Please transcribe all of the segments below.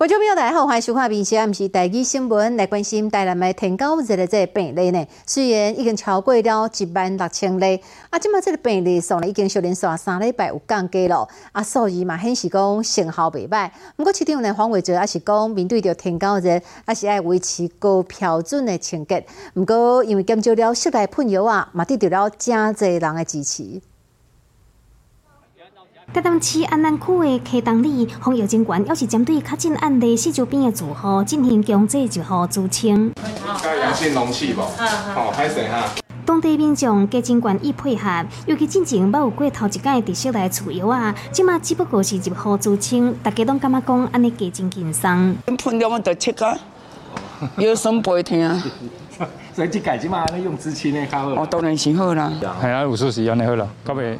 观众朋友大家好，欢迎收看《明时暗时台语新闻》，来关心台南的天高热的这个病例呢。虽然已经超过了一万六千例，啊，即马这个病例数呢已经小连续三礼拜有降低了，啊，数字嘛显示讲成效袂歹。不过市场呢黄伟哲也是讲，面对着天高热，也是爱维持高标准的清洁。不过因为减少了室内喷药啊，嘛得到了真侪人的支持。台东市安南区的溪东里，防疫监管要是针对较近案例四周边的住户进行强制就户自清。加阳性容器无？好，歹势哈。当地民众加监管易配合，尤其进前捌有过头一届伫室内除药啊，即马只不过是入户自清，大家拢感觉讲安尼加真轻松。喷了我就切啊，腰酸背痛。所以即届即马安尼用自清的较好。哦，当然是好啦。系啊，有安尼好啦，到尾。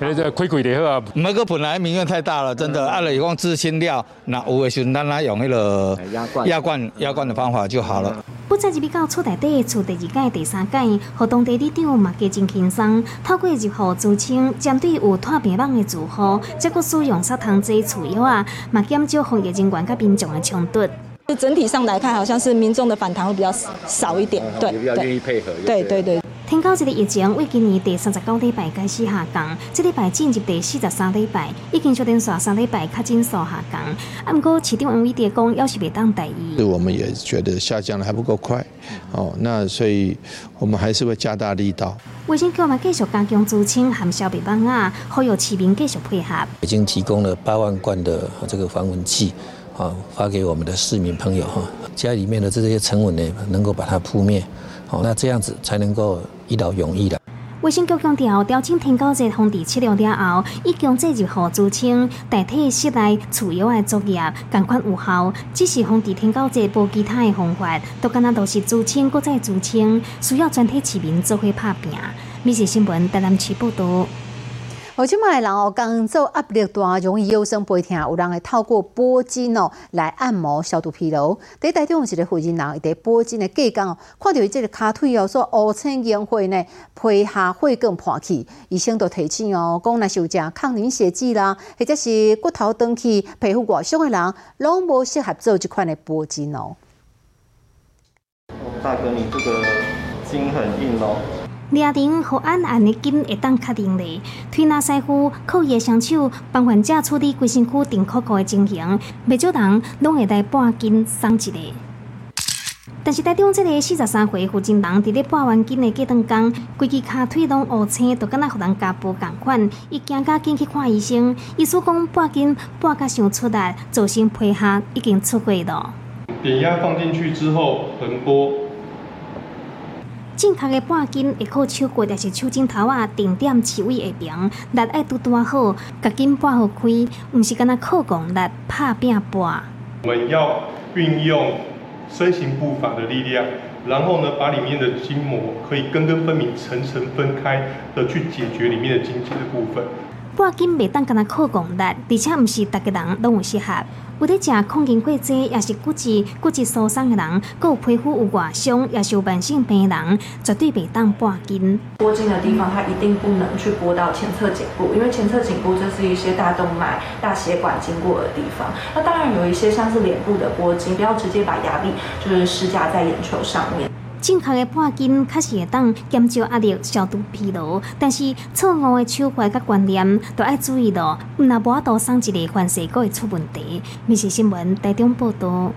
迄个开开的好啊！那个本来民怨太大了，真的。按了以后自清料，那有的时阵咱来用迄个压罐、压罐、压罐的方法就好了。不再入比到厝内底，厝第二届、第三届，和当地里长嘛加真轻松。透过入户自清，针对有脱病网的住户，再个使用砂糖这厝药啊，嘛减少防疫人员甲民众的冲突。就整体上来看，好像是民众的反弹会比较少一点，对，比较愿意配合。对对对。天高这个疫情为今年第三十九礼拜开始下降，这礼拜进入第四十三礼拜，已经确定说三礼拜确诊数下降。啊，不过市长 M V D 讲，要是袂当第一。我们也觉得下降的还不够快，哦，那所以我们还是会加大力道。卫生局嘛继续加强资清含消灭蚊啊，呼吁市民继续配合。已经提供了八万罐的这个防蚊剂，啊，发给我们的市民朋友哈，家里面的这些尘蚊呢，能够把它扑灭。好，那这样子才能够一劳永逸的。卫生局强调，调整天高热风地七了了后，已经进入好自清，代替室内除油的作业，赶快有效。只是风地天高热无其他的方法，都敢那都是自清，搁再自清，需要全体市民做伙拍拼。美食新闻台南市报道。而且卖人哦，工作压力大，容易腰酸背痛，有人会透过拨筋哦来按摩消除疲劳。第台中一个负责人，伊伫拨筋的隔工哦，看到伊这个骹腿哦，说乌青烟灰呢，皮下血更破去，医生都提醒哦，讲若是有食抗凝血剂啦，或者是骨头断去、皮肤外伤的人，拢无适合做这款的拨筋哦。大哥，你这个筋很硬哦。抓定和按按的筋会当确定的，推拿师傅靠伊的双手帮患者处理规身躯顶扣扣的情形，未少人拢会带半斤送一个。但是台中这个四十三岁负责人伫咧半完筋的隔顿工，规只骹腿拢乌青，都敢若互人家暴共款，伊惊甲紧去看医生，医生讲半斤半甲伤出力，造成皮下已经出血了。点压放进去之后横波。正确的半筋会靠手骨，还是手指头啊，定点气位下平，力爱拄拄好，甲筋拨好开，毋是干那靠槓力拍拼拨。我们要运用身形步伐的力量，然后呢，把里面的筋膜可以根根分明、层层分开的去解决里面的筋结的部分。半筋袂当干那靠槓力，而且毋是逐个人拢有适合。有在食抗凝过者，也是骨质骨质疏松的人，佮皮肤有外伤，也是有慢性病的人，绝对袂当拨筋。拨筋的地方，它一定不能去拨到前侧颈部，因为前侧颈部这是一些大动脉、大血管经过的地方。那当然有一些像是脸部的拨筋，不要直接把压力就是施加在眼球上面。正确的拨筋，确实会当减少压力、消除疲劳。但是错误的手法甲观念，都要注意咯。若无法度送一个，凡事都会出问题。密事新闻台中报道。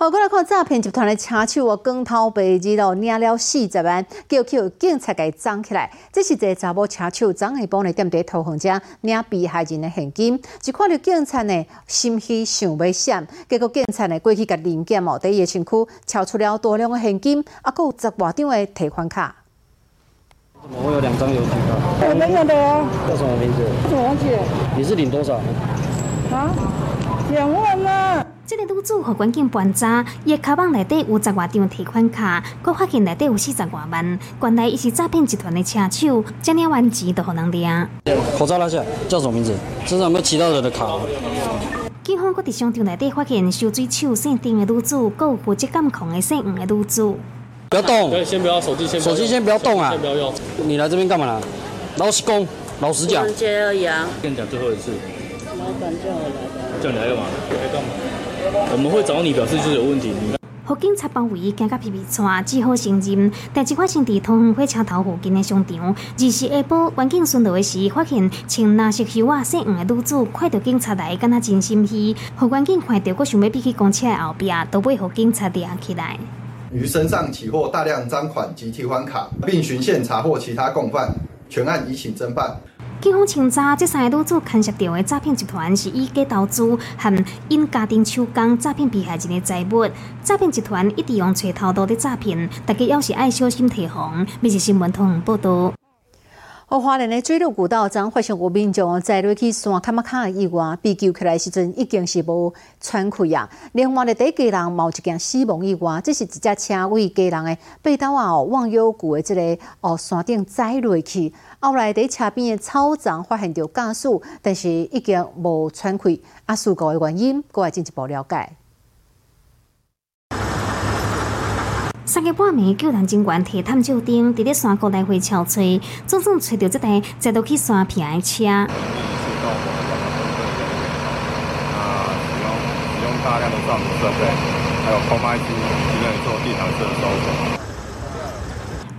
好，过来看诈骗集团的车手哦，光头白日哦，领了四十万，叫叫警察给装起来。这是一个查某车手，昨下晡呢踮伫投行者领被害人的现金，一看到警察呢，心虚想要闪，结果警察呢过去甲零件哦，伫伊的身躯撬出了大量的现金，啊，佫有十外张的提款卡。我有两张邮局卡。我没有的啊。叫什么名字？我忘记了。你是领多少？啊？两万啊！这个女子和关警盘查，伊的卡网内底有十外张提款卡，佮发现内底有四十外万。原来伊是诈骗集团的车手，这领完钱都互人掠。口罩拿下，叫什么名字？身上有没有其他人的卡？警方佮伫商场内底发现收水手姓丁的女子，佮有负责监控的姓吴的女子。不要动！对，先不要手机，先手机先不要动啊！先不要用。你来这边干嘛啦？老实讲，老实讲。接而已啊。跟你讲最后一次。老板叫我来的。叫你来干嘛？来干嘛？我们会找你表示就是有问题。互警察包围，惊甲皮皮喘，只好承认。代志发生伫通火车头附近的商场，二是下晡，远警巡逻的时，发现穿蓝色袖仔细黄的女子，看到警察来，敢若真心虚。互远警看到，佫想要逼去公车的后壁，都被互警察抓起来。于身上起获大量赃款及提款卡，并循线查获其他共犯，全案已请侦办。警方清查，这三个女子牵涉到的诈骗集团是以假投资和因家庭手工诈骗被害人的财物。诈骗集团一直用找头路的诈骗，大家要是爱小心提防。每日新闻通报道。哦，花莲的水路古道将发生有民众在落去山卡马卡的意外，被救起来时阵已经是无喘气啊。另外的第一家人冒一件死亡意外，这是一只车为家人的背刀啊哦，往有谷的这个哦山顶栽落去。后来在车边的草丛发现着驾驶，但是已经无喘气。啊，事故的原因，过来进一步了解。三个半暝，救援人员提探照灯，伫咧山谷来回敲吹，总算找到这台载到去山平的车。大量的照明设备，还有做地毯式的搜索。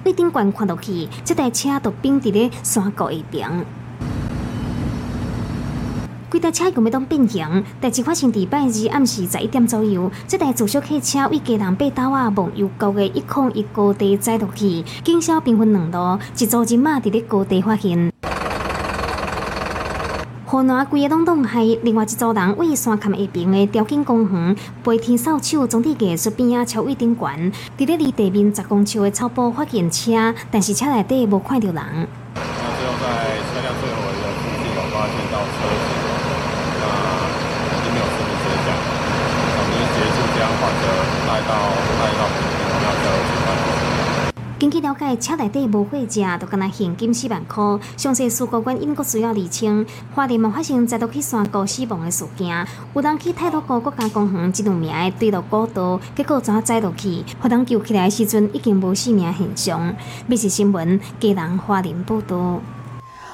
你顶悬看落去，这台车都冰伫咧山谷下边。几台车用要当变形，代志发生伫拜二暗时十一点左右。这台自小客车为家人八斗啊，往邮局的一空一高地载落去，警消兵分两路，一组人马伫咧高地发现。河南规个拢拢系，另外一组人为山坎下边的雕金工园白天扫帚总体艺术边啊，超位顶悬，伫咧离地面十公尺的草坡发现车，但是车内底无看到人。那最后在车辆最后一个附近有发现到车子，那并没有生命迹象，我们协助将患者带到带到平平那个警方。根据了解，车内底无货架，就敢若现金四万块。详细事故原因阁需要厘清。花莲嘛发生再度去山高死亡的事件，有人去泰鲁国国家公园一两名的坠落古道，结果怎载落去？互人救起来的时阵，已经无生命现象。密切新闻，家人花莲报道。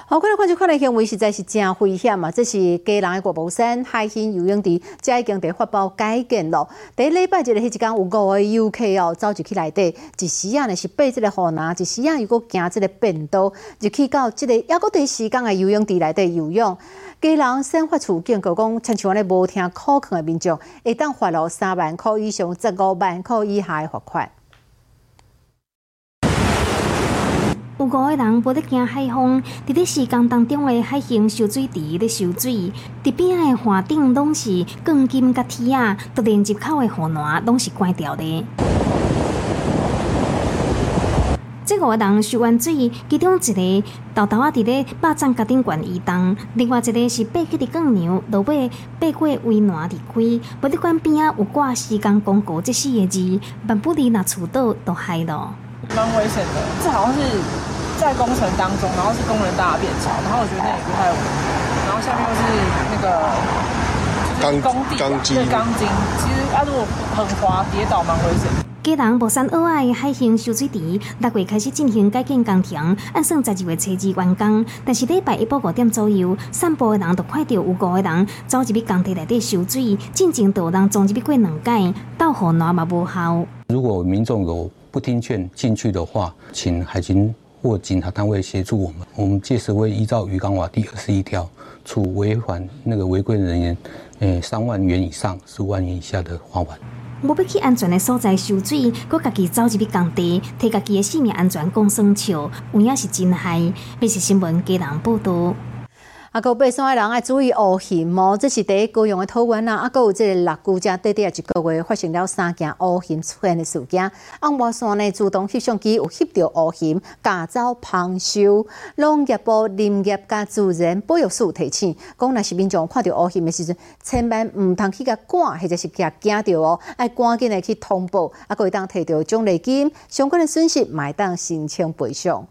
好，看来看就看来行为实在是真危险啊！这是家人的国宝山海鲜游泳池，这已经得发包改建了。第一礼拜一个迄一天有五个游客哦，走入去内底，一时啊，呢是爬这个河南，一时啊又搁行这个便道，就去到这个也搁第时间的游泳池内底游泳。家人生活处境告讲，亲像安尼无听可劝的民众，会当罚了三万块以上十五万块以下的罚款。五个人无得惊海风，伫咧时间当中的海型收水池咧收水，伫边仔的岸顶拢是钢筋甲铁啊，都连入口的护栏拢是关掉的。这五个人收完水，其中一个豆豆啊伫咧肉粽甲顶悬移动，另外一个是爬起伫杠牛，落尾爬过围栏离开。博物馆边仔有挂“时间公告”这四个字，万不离那厝倒都害了。蛮危险的，这好像是在工程当中，然后是工人搭的便桥，然后我觉得那也不太稳，然后下面又是那个钢工地钢筋，钢筋，其实啊如果很滑跌倒蛮危险。家人木山二爱海兴修水池六月开始进行改建工程，按算十二月初二完工，但是礼拜一晡五点左右，散步的人都看到有五个人走入去工地内底修水，进前都有人撞入去过两届，到河南嘛无效。如果民众有不听劝进去的话，请海军或警察单位协助我们。我们届时会依照渔港法第二十一条，处违反那个违规人员，诶三万元以上十五万元以下的罚款。无要去安全的所在受罪，搁家己走入去工地，替家己的性命安全讲生笑，有影是真害。这是新闻家人报道。啊，有爬山的人爱注意乌熊哦，这是第一高阳的桃园啊。啊，佮有这个六姑家短短一个月发生了三件乌熊出现的事件。昂华山呢，自动摄像机有翕到乌熊驾照旁修，农业部林业甲自然保育署提醒，讲若是民众看到乌熊的时阵，千万毋通去甲赶，或者是甲惊着哦，爱赶紧的去通报，啊，可会当摕到奖励金，相关的损失买当申请赔偿。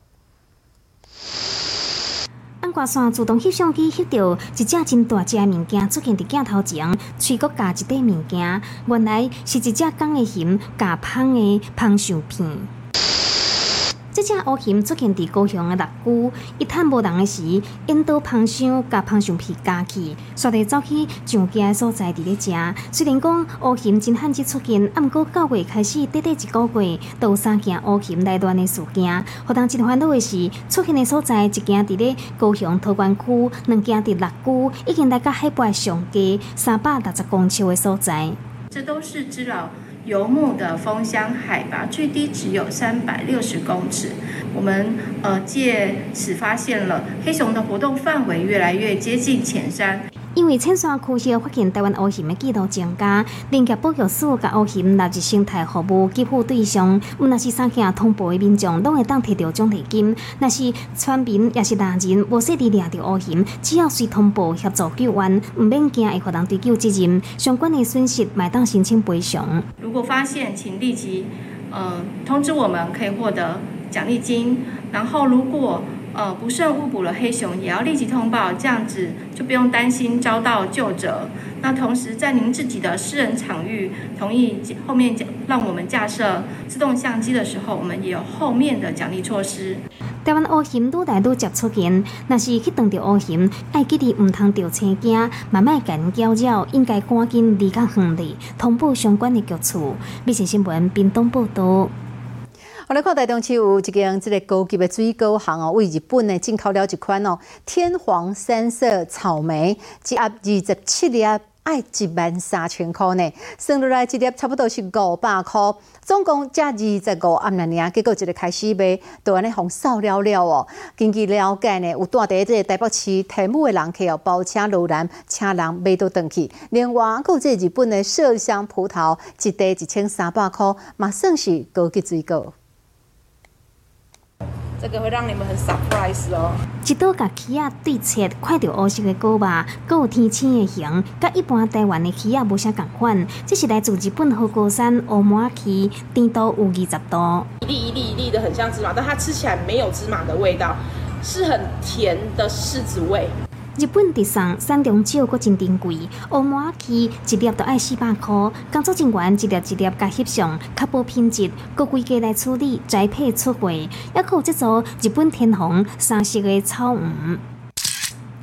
挂线自动翕相机翕到一只真大只的物件出现伫镜头前，喙阁夹一块物件，原来是一只公的熊夹芳的香薯片。这只乌蠅出现伫高雄的六区，一探无人的时，引导芳香甲芳香皮加去，煞地走去上家所在伫咧食。虽然讲乌蠅真罕至出现，啊，毋过九月开始短短一个月，都有三件乌蠅来乱的事件。互人真烦恼的是，出现的所在一件伫咧高雄桃园区，两件伫六区，已经来到海拔上低三百六十公尺的所在。这都是知了。游牧的蜂箱海拔最低只有三百六十公尺，我们呃借此发现了黑熊的活动范围越来越接近浅山。因为青山区域发现台湾乌蠅的记录增加，林业保育署甲乌蠅纳入生态服务给付对象。若是三件通报的民众，拢会当摕到奖励金；若是村民也是大人，无说伫掠到乌蠅，只要随通报协助救援，毋免惊会互人追究责任。相关的损失，买当申请赔偿。如果发现，请立即呃通知我们，可以获得奖励金。然后如果呃，不慎误捕了黑熊，也要立即通报，这样子就不用担心遭到救者。那同时，在您自己的私人场域同意后面让我们架设自动相机的时候，我们也有后面的奖励措施。台湾乌蠅愈来愈接出现，若是去撞到乌蠅，爱记得唔通着车惊，慢慢甲因搅扰，应该赶紧离开远离，通报相关的局处。密切新闻，屏东报道。来看台中市有一间这个高级的水果行哦，为日本呢进口了一款哦天皇三色草莓，一盒二十七粒，爱一万三千块呢，算落来一粒差不多是五百块，总共价二十五暗两年，结果一个开始卖，都安尼红扫了了哦。根据了解呢，有住伫这个台北市天母的人客哦，包车路南，请人买倒转去。另外，有这日本的麝香葡萄，一袋一千三百块，嘛算是高级水果。这个会让你们很 surprise 哦！一道甲起仔对切，看到乌色的果肉，阁有天青的形，甲一般台湾的起仔无啥共款。这是来自日本和歌山乌麻起，甜度有二十度。一粒一粒一粒的，很像芝麻，但它吃起来没有芝麻的味道，是很甜的柿子味。日本直送山中酒阁真珍贵，乌麻起一粒都爱四百块，工作人员一粒一粒甲翕相，确保品质，阁规家来处理栽培出货，还有即组日本天虹三色的草鱼。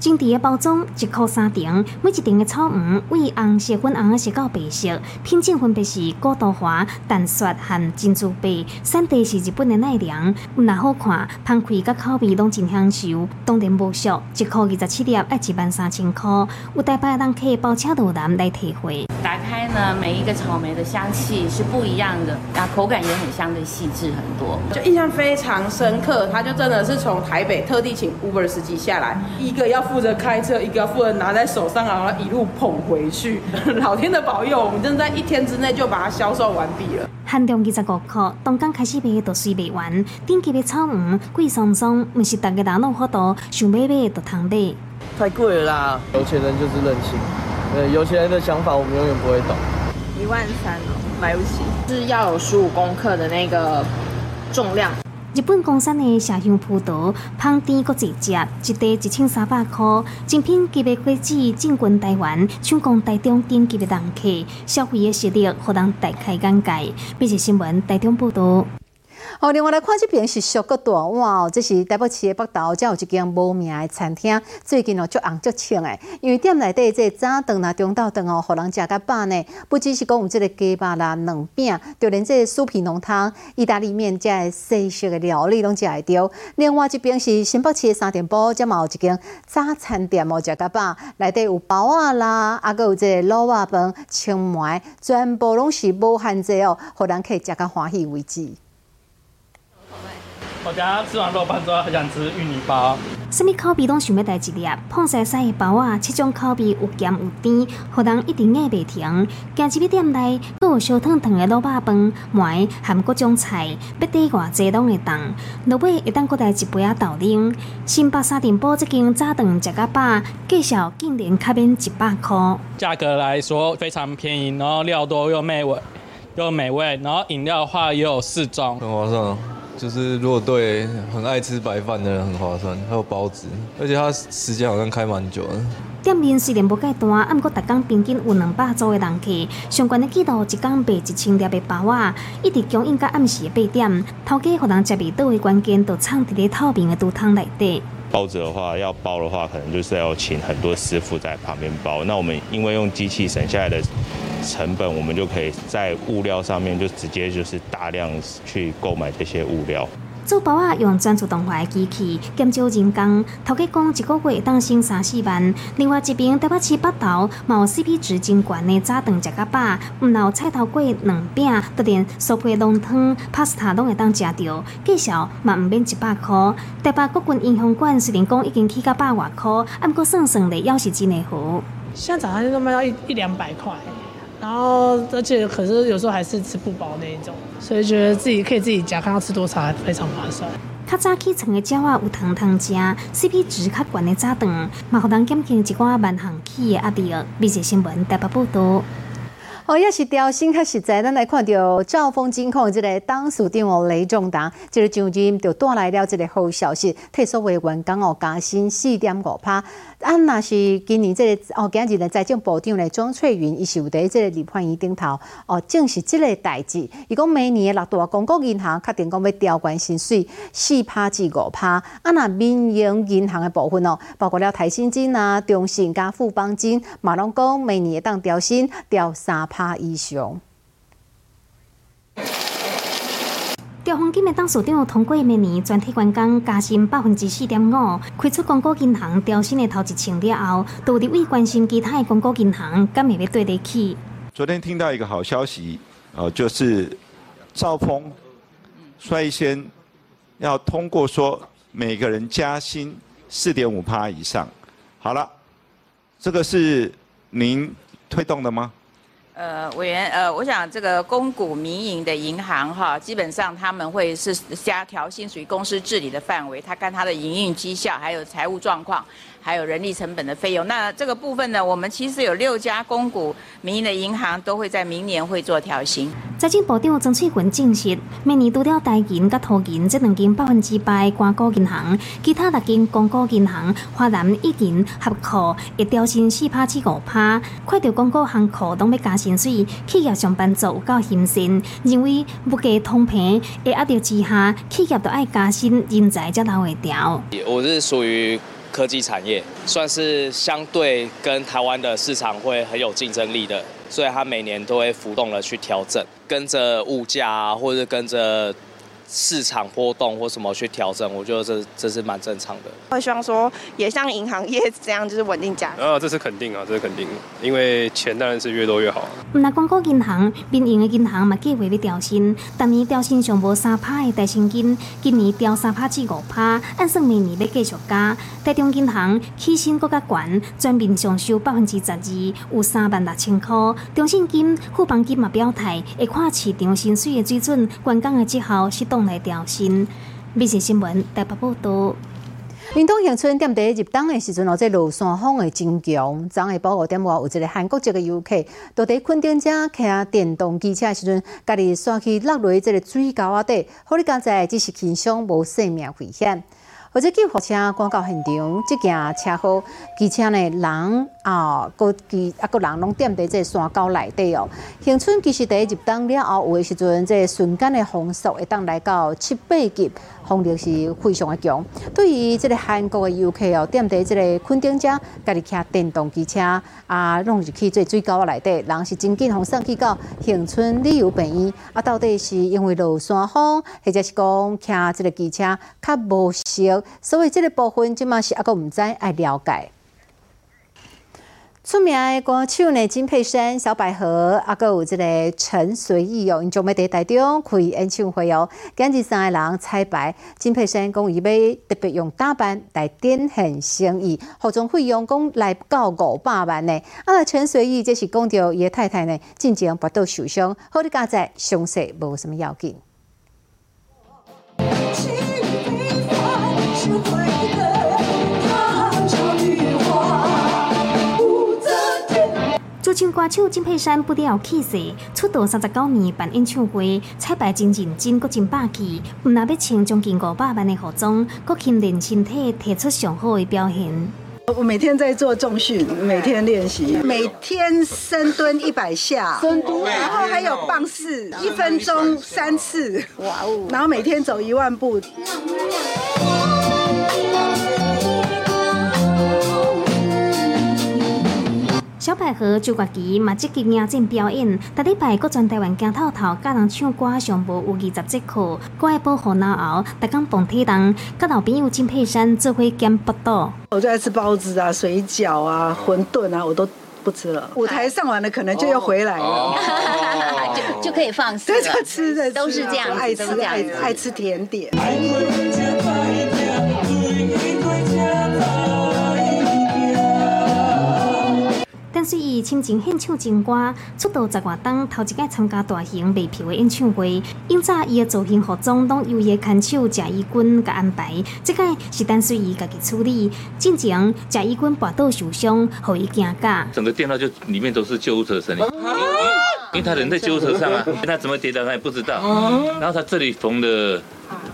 精致的包装，一克三顶，每一顶的草黄为红色、粉红色到白色，品种分别是古豆花、淡雪和珍珠白。产地是日本的奈良，有若好看，香气甲口味拢真享受。当然无俗，一克二十七粒，要一万三千块。有台北人客包车到南来提货。呢，每一个草莓的香气是不一样的，然后口感也很相对细致很多，就印象非常深刻。他就真的是从台北特地请 Uber 司机下来，一个要负责开车，一个要负责拿在手上，然后一路捧回去。老天的保佑，我们真的在一天之内就把它销售完毕了。限量二十五块，东港开始卖都随卖完。顶级的草莓贵松松，不是大家人拢好多，想买买都通买。太贵了啦！有钱人就是任性。呃，有钱人的想法我们永远不会懂。万三哦，买不起。是要有十五公克的那个重量。日本公产的麝香葡萄，芳甜搁一只，一袋一千三百块。精品级别果子进军台湾，抢攻台中顶级的人客，消费的实力和人大开眼界。每日新闻台中报道。好，另外来看这边是小个大碗哦，这是台北市的北投，这有一间无名的餐厅，最近哦足红足清的，因为店内底这早顿啦、中昼顿哦，互人食甲饱呢。不只是讲有这个鸡肉啦、软饼，就连这酥皮浓汤、意大利面、这西式的料理拢食会到。另外这边是新北市的三点埔，这嘛有一间早餐店哦，食甲饱，内底有包啊啦，啊个有这卤肉饭、青梅，全部拢是无限制哦，互人可以食甲欢喜为止。我等下吃完肉饭之后，很想吃芋泥包。什么口味拢想要带一粒？碰晒晒的包啊，七种口味有咸有甜，互人一定爱袂停。行入去店内，阁有烧烫烫的卤肉饭、糜含各种菜，要点偌济拢会当。落尾会当搁带一杯啊豆奶。新北沙田埔这间早顿食甲饱，介绍竟然卡免一百块。价格来说非常便宜，然后料多又美味，又美味，然后饮料的话也有四种，很划算。就是如果对很爱吃白饭的人很划算，还有包子，而且他时间好像开蛮久的。店面虽然不介大，啊，毋过逐工平均有两百组的人客。相关的记录一工卖一千粒的包啊，一直供应到暗时的八点。头家互人食味道的关键，就藏伫咧透明的肚汤内底。包子的话，要包的话，可能就是要请很多师傅在旁边包。那我们因为用机器省下来的成本，我们就可以在物料上面就直接就是大量去购买这些物料。做包啊，用专自动化的机器，减少人工。头家讲一个月会当省三四万。另外一边台北市北投，嘛有 CP 值真悬的早顿食甲饱，毋有菜头粿、两饼，得连酥皮浓汤、pasta 拢会当食到，计小嘛毋免一百块。台北国军银行馆虽然讲已经起到百外块，啊，毋过算算咧，要是真的好。现在早上就卖到一一两百块。然后，而且可是有时候还是吃不饱那一种，所以觉得自己可以自己夹，看到吃多少还非常划算。较早起床的鸟啊有糖糖吃，CP 值较悬的早顿，嘛互人减轻一寡慢行起的压力。美食新闻台北报道。哦，也是调薪较实在，咱来看到兆丰金控这个董事长哦雷仲达，这个上任就带来了这个好消息，退休为员工哦加薪四点五趴。啊，那是今年这个哦，今日的财政部长咧庄翠云，伊是有伫这个立法院顶头哦，正是这个代志。伊讲每年的六大公共银行确定讲要调关薪水四趴至五趴。啊，那民营银行的部分哦，包括了台新金啊、中信加富邦金，马龙讲每年会当调薪调三趴以上。调风金的董事长通过明年全体员工加薪百分之四点五，开出公股银行调薪的头一千了后，都伫位关心其他的公股银行敢会要对得起。昨天听到一个好消息，呃，就是兆丰率先要通过说每个人加薪四点五趴以上。好了，这个是您推动的吗？呃，委员，呃，我想这个公股民营的银行哈，基本上他们会是加调薪，属于公司治理的范围，他看他的营运绩效，还有财务状况。还有人力成本的费用，那这个部分呢，我们其实有六家公股民营的银行都会在明年会做调薪。财政部长曾翠云证实，明年除了台银甲土银这两间百分之百关股银行，其他六间公股银行，华南已经合库会调薪四趴至五趴。看到公股行库拢要加薪水，企业上班族有够心酸，认为物价通膨的压力之下，企业都爱加薪，人才才留会调。我是属于。科技产业算是相对跟台湾的市场会很有竞争力的，所以它每年都会浮动的去调整，跟着物价啊，或者跟着。市场波动或什么去调整，我觉得这这是蛮正常的。会希望说，也像银行业这样，就是稳定价。啊，这是肯定啊，这是肯定，因为钱当然是越多越好。那广告银行、民营的银行嘛，计划要调薪，当年调薪上无三趴的代薪金，今年调三趴至五趴，按算明年要继续加。台中银行起薪更加悬，全面上收百分之十二，有三万六千块。中信金、富邦金嘛表态，会看市场薪水的水准，员工的绩效是当。来调薪。美食新闻台北报道。运动乡村店伫入冬的时阵哦，这落山风会真强。昨下晡五点外，有一个韩国籍的游客，都伫昆顶遮骑电动机车时阵，家己刷去落落这个水沟啊底，好你刚才只是轻伤，无生命危险。或者救护车赶到现场，即件车祸，机车呢人啊，个机啊个人拢踮伫即个山沟内底哦。乡村其实第一入冬了后，有诶时阵，即个瞬间的风速会当来到七八级。风力是非常的强。对于即个韩国的游客哦，踮伫即个昆顶遮，家己骑电动机车啊，弄入去做水沟内底，人是真紧，风送去到恒春旅游病院。啊，到底是因为落山风，或者是讲骑即个机车较无熟，所以即个部分即嘛是还阁毋知爱了解。出名的歌手呢，金佩珊、小百合，啊，佮有这个陈随意哦，因将要伫台中开演唱会哦。今日三个人彩排，金佩珊讲伊要特别用打扮来展现诚意，服装费用讲来到五百万呢？啊，陈随意这是讲到伊太太呢，进前跋倒受伤，好哩加在伤势无什么要紧。唱歌手金佩珊不了气势，出道三十九年办演唱会，彩排真认真，阁真霸气。毋那要穿将近五百万的服装，阁训练身体，提出上好的表现。我每天在做重训，每天练习，每天深蹲一百下，深蹲，然后还有棒式，一分钟三次，哇哦，然后每天走一万步。小百合周国旗嘛积极迎战表演，逐礼拜各全台湾行透透，教人唱歌上无有二十节课，歌爱保护脑后，逐工蹦体重，甲老朋友金佩珊做伙减八度。我最爱吃包子啊、水饺啊、馄饨啊，我都不吃了。舞台上完了，可能就要回来了，就就可以放肆对，吃的都是这样子爱吃都是这样子。爱爱吃甜点。但是伊亲情献唱情歌，出道十外档，头一届参加大型卖票的演唱会。因早伊的造型服装拢由伊的看手贾义军甲安排，即届是单随伊家己处理。进前贾义军跋倒受伤，互伊惊驾。整个电脑就里面都是救护车声音，因为他人在救护车上啊，他怎么跌倒他也不知道，然后他这里缝了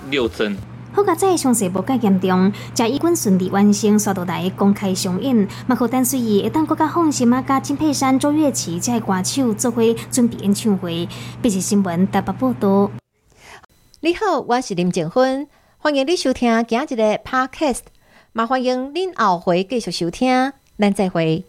六针。好甲在伤势无介严重，贾义军顺利完成刷到台公开上映，嘛可单随伊会当搁较放心啊，甲金佩珊、周月琪这些歌手做伙准备演唱会。必是新闻台北报道。你好，我是林静芬，欢迎你收听今日的 Podcast，嘛欢迎恁后回继续收听，咱再会。